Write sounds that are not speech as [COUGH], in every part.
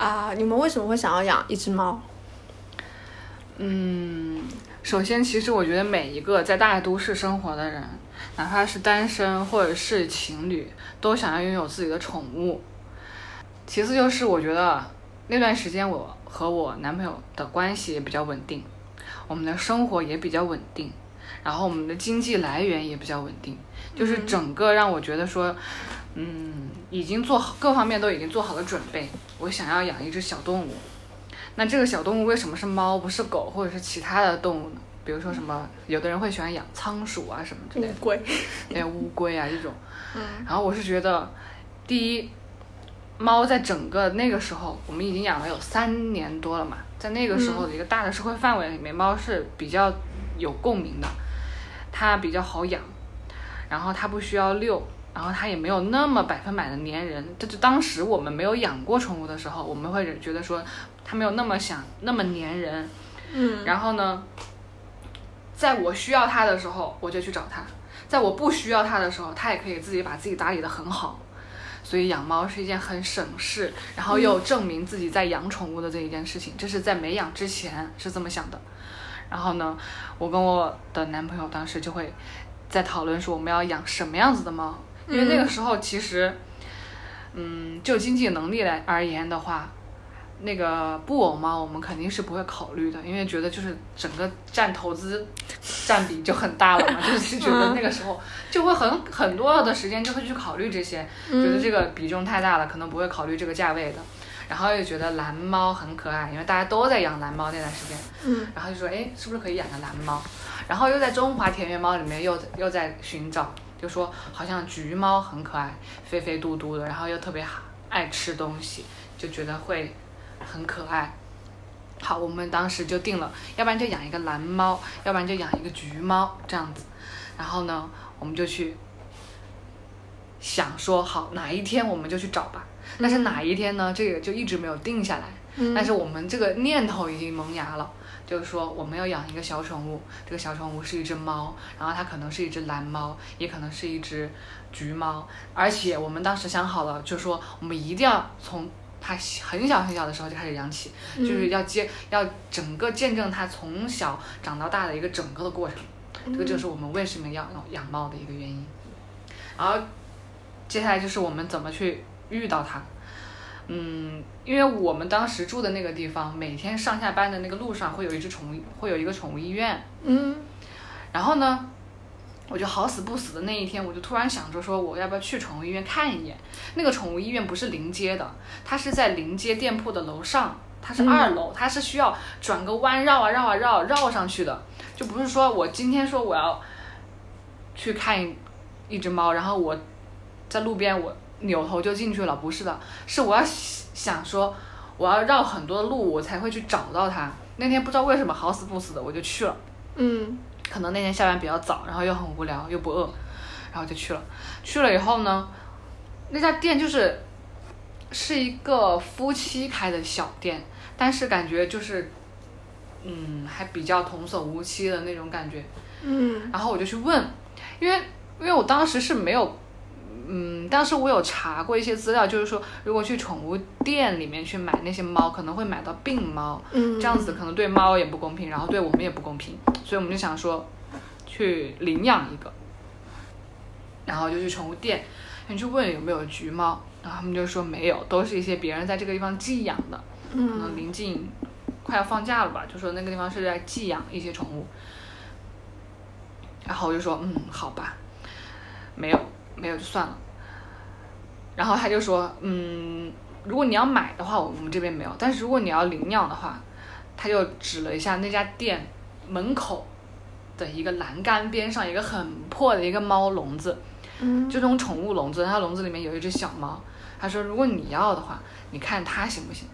啊，你们为什么会想要养一只猫？嗯，首先，其实我觉得每一个在大都市生活的人，哪怕是单身或者是情侣，都想要拥有自己的宠物。其次就是我觉得那段时间我和我男朋友的关系也比较稳定，我们的生活也比较稳定，然后我们的经济来源也比较稳定，就是整个让我觉得说，嗯，已经做好各方面都已经做好了准备，我想要养一只小动物。那这个小动物为什么是猫不是狗或者是其他的动物呢？比如说什么，有的人会喜欢养仓鼠啊什么之类的，乌龟，[LAUGHS] 乌龟啊这种。嗯然后我是觉得，第一，猫在整个那个时候，我们已经养了有三年多了嘛，在那个时候的一个大的社会范围里面，猫是比较有共鸣的，它比较好养，然后它不需要遛，然后它也没有那么百分百的粘人。这就当时我们没有养过宠物的时候，我们会觉得说它没有那么想那么粘人，嗯然后呢，在我需要它的时候，我就去找它；在我不需要它的时候，它也可以自己把自己打理的很好。所以养猫是一件很省事，然后又证明自己在养宠物的这一件事情。这是在没养之前是这么想的。然后呢，我跟我的男朋友当时就会在讨论说我们要养什么样子的猫，因为那个时候其实，嗯，就经济能力来而言的话，那个布偶猫我们肯定是不会考虑的，因为觉得就是整个占投资占比就很大了嘛，就 [LAUGHS] 是觉得那个时候就会很很多的时间就会去考虑这些，觉得这个比重太大了，可能不会考虑这个价位的。然后又觉得蓝猫很可爱，因为大家都在养蓝猫那段时间，嗯然后就说，哎，是不是可以养个蓝猫？然后又在中华田园猫里面又又在寻找，就说好像橘猫很可爱，肥肥嘟嘟的，然后又特别爱吃东西，就觉得会很可爱。好，我们当时就定了，要不然就养一个蓝猫，要不然就养一个橘猫这样子。然后呢，我们就去想说，好哪一天我们就去找吧。但是哪一天呢？这个就一直没有定下来。嗯但是我们这个念头已经萌芽了，就是说我们要养一个小宠物，这个小宠物是一只猫，然后它可能是一只蓝猫，也可能是一只橘猫，而且我们当时想好了，就是说我们一定要从它很小很小的时候就开始养起，就是要接要整个见证它从小长到大的一个整个的过程，这个就是我们为什么要养猫的一个原因。然后接下来就是我们怎么去遇到它。嗯，因为我们当时住的那个地方，每天上下班的那个路上会有一只宠物，会有一个宠物医院。嗯然后呢，我就好死不死的那一天，我就突然想着说，我要不要去宠物医院看一眼？那个宠物医院不是临街的，它是在临街店铺的楼上，它是二楼，它是需要转个弯绕啊绕啊绕绕上去的，就不是说我今天说我要去看一一只猫，然后我在路边我扭头就进去了，不是的，是我要想说我要绕很多的路，我才会去找到他。那天不知道为什么好死不死的我就去了。嗯可能那天下班比较早，然后又很无聊又不饿，然后就去了。去了以后呢，那家店就是是一个夫妻开的小店，但是感觉就是嗯还比较童叟无欺的那种感觉。嗯然后我就去问，因为因为我当时是没有，嗯，当时我有查过一些资料，就是说如果去宠物店里面去买那些猫，可能会买到病猫，嗯，这样子可能对猫也不公平，然后对我们也不公平，所以我们就想说去领养一个，然后就去宠物店，你去问有没有橘猫，然后他们就说没有，都是一些别人在这个地方寄养的，可能嗯临近快要放假了吧，就说那个地方是在寄养一些宠物，然后我就说嗯好吧，没有没有就算了，然后他就说嗯如果你要买的话，我们这边没有，但是如果你要领养的话，他就指了一下那家店门口的一个栏杆边上一个很破的一个猫笼子，嗯就那种宠物笼子，它笼子里面有一只小猫。他说，如果你要的话，你看它行不行？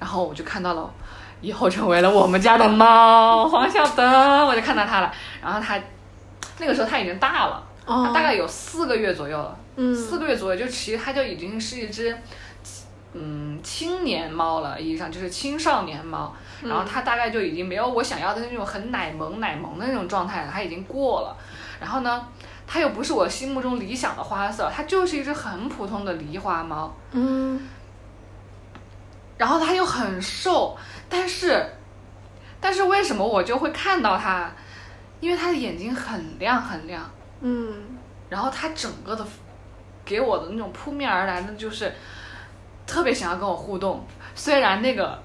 然后我就看到了，以后成为了我们家的猫 [LAUGHS] 黄小德，我就看到它了。然后它那个时候它已经大了，它哦，大概有四个月左右了，嗯四个月左右就其实它就已经是一只。嗯，青年猫了，意义上就是青少年猫，然后它大概就已经没有我想要的那种很奶萌奶萌的那种状态了，它已经过了。然后呢，它又不是我心目中理想的花色，它就是一只很普通的狸花猫。嗯然后它又很瘦，但是，但是为什么我就会看到它？因为它的眼睛很亮很亮，嗯然后它整个的给我的那种扑面而来的就是特别想要跟我互动。虽然那个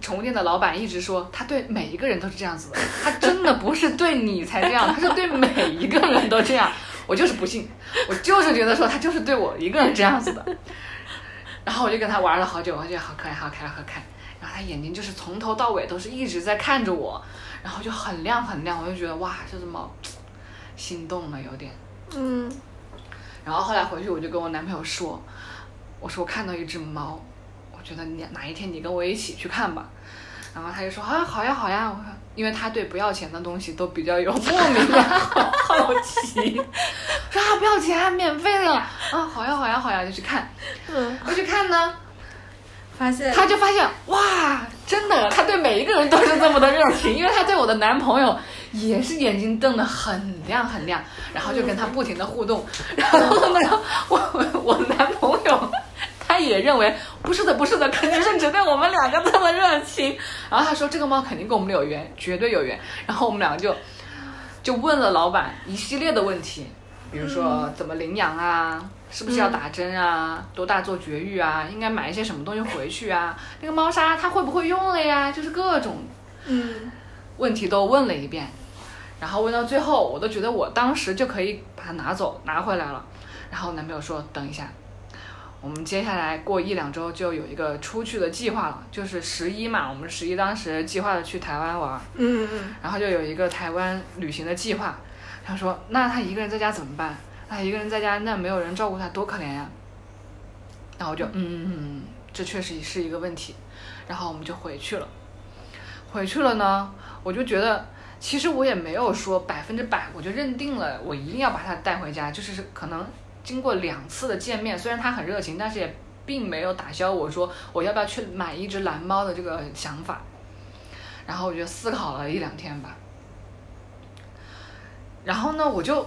宠物店的老板一直说他对每一个人都是这样子的，他真的不是对你才这样，他是对每一个人都这样。我就是不信，我就是觉得说他就是对我一个人这样子的。然后我就跟他玩了好久，我觉得好可爱，好可爱，好可爱。然后他眼睛就是从头到尾都是一直在看着我，然后就很亮很亮，我就觉得哇，这只猫心动了有点。嗯。然后后来回去我就跟我男朋友说，我说我看到一只猫，我觉得你哪一天你跟我一起去看吧。然后他就说啊好呀好呀，我说因为他对不要钱的东西都比较有莫名的好好奇，说啊不要钱免费的。啊好呀好呀好呀就去看，嗯，我去看呢，发现。他就发现哇，真的，他对每一个人都是这么的热情，因为他对我的男朋友也是眼睛瞪得很亮很亮，然后就跟他不停的互动，然后呢，我我男朋友他也认为不是的不是的，肯定是只对我们两个这么热情，然后他说这个猫肯定跟我们有缘，绝对有缘，然后我们两个就就问了老板一系列的问题，比如说怎么领养啊，是不是要打针啊，多大做绝育啊，应该买一些什么东西回去啊，那个猫砂它会不会用了呀，就是各种嗯。问题都问了一遍，然后问到最后，我都觉得我当时就可以把它拿走拿回来了，然后男朋友说等一下。我们接下来过一两周就有一个出去的计划了，就是十一嘛，我们十一当时计划的去台湾玩，嗯嗯然后就有一个台湾旅行的计划。他说：“那他一个人在家怎么办？他一个人在家，那没有人照顾他，多可怜呀。”然后我就嗯嗯嗯，这确实是一个问题。然后我们就回去了。回去了呢，我就觉得其实我也没有说百分之百，我就认定了我一定要把它带回家。就是可能经过两次的见面，虽然他很热情，但是也并没有打消我说我要不要去买一只蓝猫的这个想法。然后我就思考了一两天吧。然后呢，我就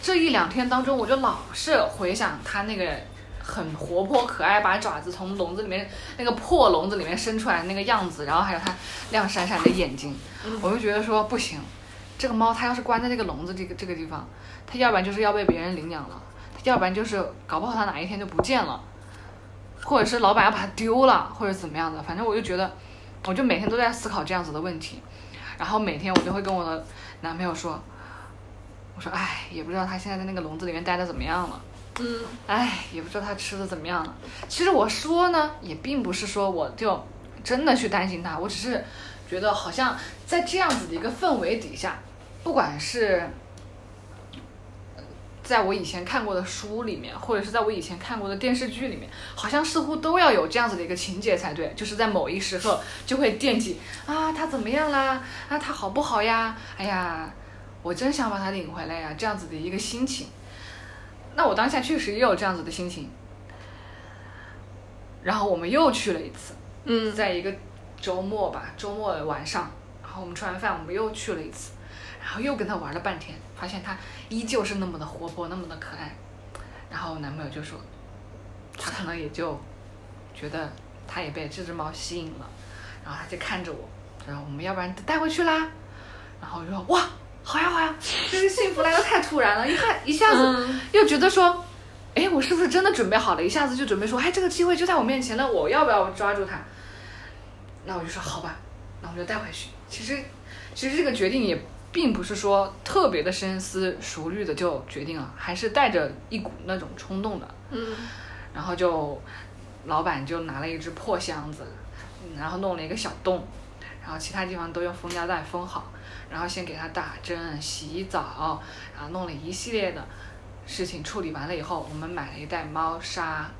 这一两天当中，我就老是回想它那个很活泼可爱，把爪子从笼子里面那个破笼子里面伸出来那个样子，然后还有它亮闪闪的眼睛，我就觉得说不行，这个猫它要是关在这个笼子这个这个地方，它要不然就是要被别人领养了，要不然就是搞不好它哪一天就不见了，或者是老板要把它丢了，或者怎么样的，反正我就觉得，我就每天都在思考这样子的问题，然后每天我就会跟我的男朋友说。我说，哎，也不知道它现在在那个笼子里面待的怎么样了，嗯哎，也不知道他吃的怎么样了。其实我说呢，也并不是说我就真的去担心他，我只是觉得好像在这样子的一个氛围底下，不管是在我以前看过的书里面，或者是在我以前看过的电视剧里面，好像似乎都要有这样子的一个情节才对，就是在某一时刻就会惦记啊，他怎么样啦？啊，他好不好呀？哎呀。我真想把他领回来呀、这样子的一个心情。那我当下确实也有这样子的心情。然后我们又去了一次，嗯在一个周末吧，周末的晚上，然后我们吃完饭，我们又去了一次，然后又跟他玩了半天，发现他依旧是那么的活泼，那么的可爱。然后我男朋友就说，他可能也就觉得他也被这只猫吸引了，然后他就看着我，然后我们要不然带回去啦？然后我就说哇，好呀好呀，这个幸福来的太突然了，[LAUGHS] 一看一下子嗯又觉得说，哎，我是不是真的准备好了？一下子就准备说，哎，这个机会就在我面前了，我要不要抓住它？那我就说好吧，那我就带回去。其实，其实这个决定也并不是说特别的深思熟虑的就决定了，还是带着一股那种冲动的。嗯然后就老板就拿了一只破箱子，嗯然后弄了一个小洞，然后其他地方都用封胶带封好，然后先给它打针、洗澡，然后弄了一系列的事情处理完了以后，我们买了一袋猫砂，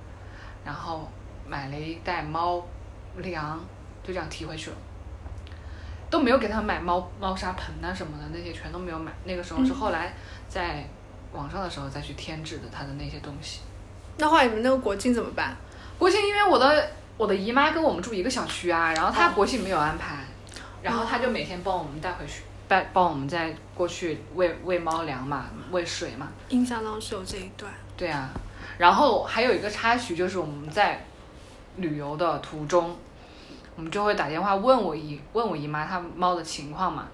然后买了一袋猫粮，就这样提回去了。都没有给他买猫猫砂盆啊什么的，那些全都没有买。那个时候是后来在网上的时候再去添置的它的那些东西。那后来你们那个国庆怎么办？国庆因为我的我的姨妈跟我们住一个小区啊，然后她哦国庆没有安排，然后他就每天帮我们带回去，带帮我们再过去喂喂猫粮嘛，喂水嘛，印象当中是有这一段。对啊。然后还有一个插曲就是我们在旅游的途中，我们就会打电话问我姨问我姨妈她猫的情况嘛。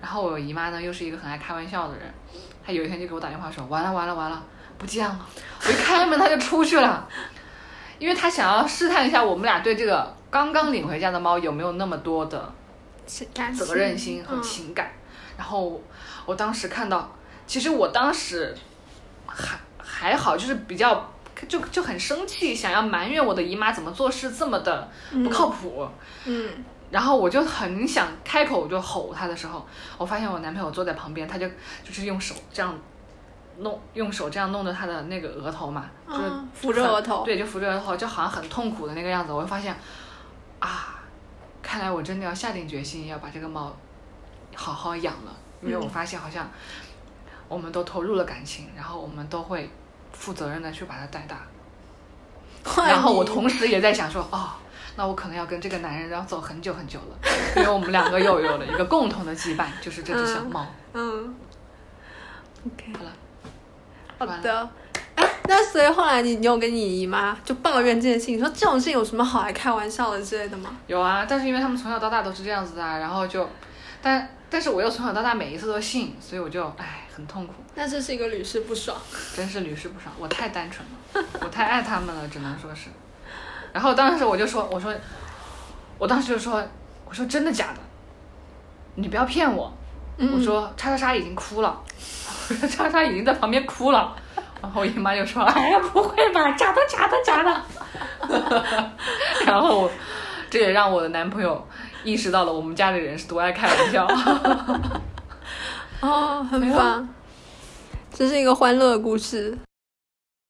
然后我姨妈呢又是一个很爱开玩笑的人，她有一天就给我打电话说完了完了完了不见了，我一开门她就出去了，因为她想要试探一下我们俩对这个刚刚领回家的猫有没有那么多的感责任心和嗯情感。然后我当时看到，其实我当时还还好，就是比较就就很生气，想要埋怨我的姨妈怎么做事这么的不靠谱。嗯然后我就很想开口就吼他的时候，我发现我男朋友坐在旁边，他就就是用手这样弄，用手这样弄着他的那个额头嘛，就是嗯扶着额头对，就扶着额头，就好像很痛苦的那个样子。我就发现啊，看来我真的要下定决心要把这个猫好好养了，因为我嗯。发现好像我们都投入了感情，然后我们都会负责任的去把它带大。然后我同时也在想说，哦，那我可能要跟这个男人要走很久很久了，因为我们两个又有了一个共同的羁绊，就是这只小猫。嗯，OK，好了，好的。哎，那所以后来你你有跟你姨妈就抱怨这件事情，说这种事情有什么好来开玩笑的之类的吗？有啊，但是因为他们从小到大都是这样子的啊，然后就，但但是我又从小到大每一次都信，所以我就唉很痛苦，那这是一个屡试不爽。真是屡试不爽。我太单纯了，我太爱他们了，只能说是。然后当时我就说，我说，我当时就说，我说真的假的？你不要骗我。嗯我说叉叉叉已经哭了，我说叉叉已经在旁边哭了。然后我姨妈就说：“哎呀，不会吧，假的，假的，假的。”然后这也让我的男朋友意识到了我们家里人是多爱开玩笑。[LAUGHS] 哦，很棒，这是一个欢乐故事。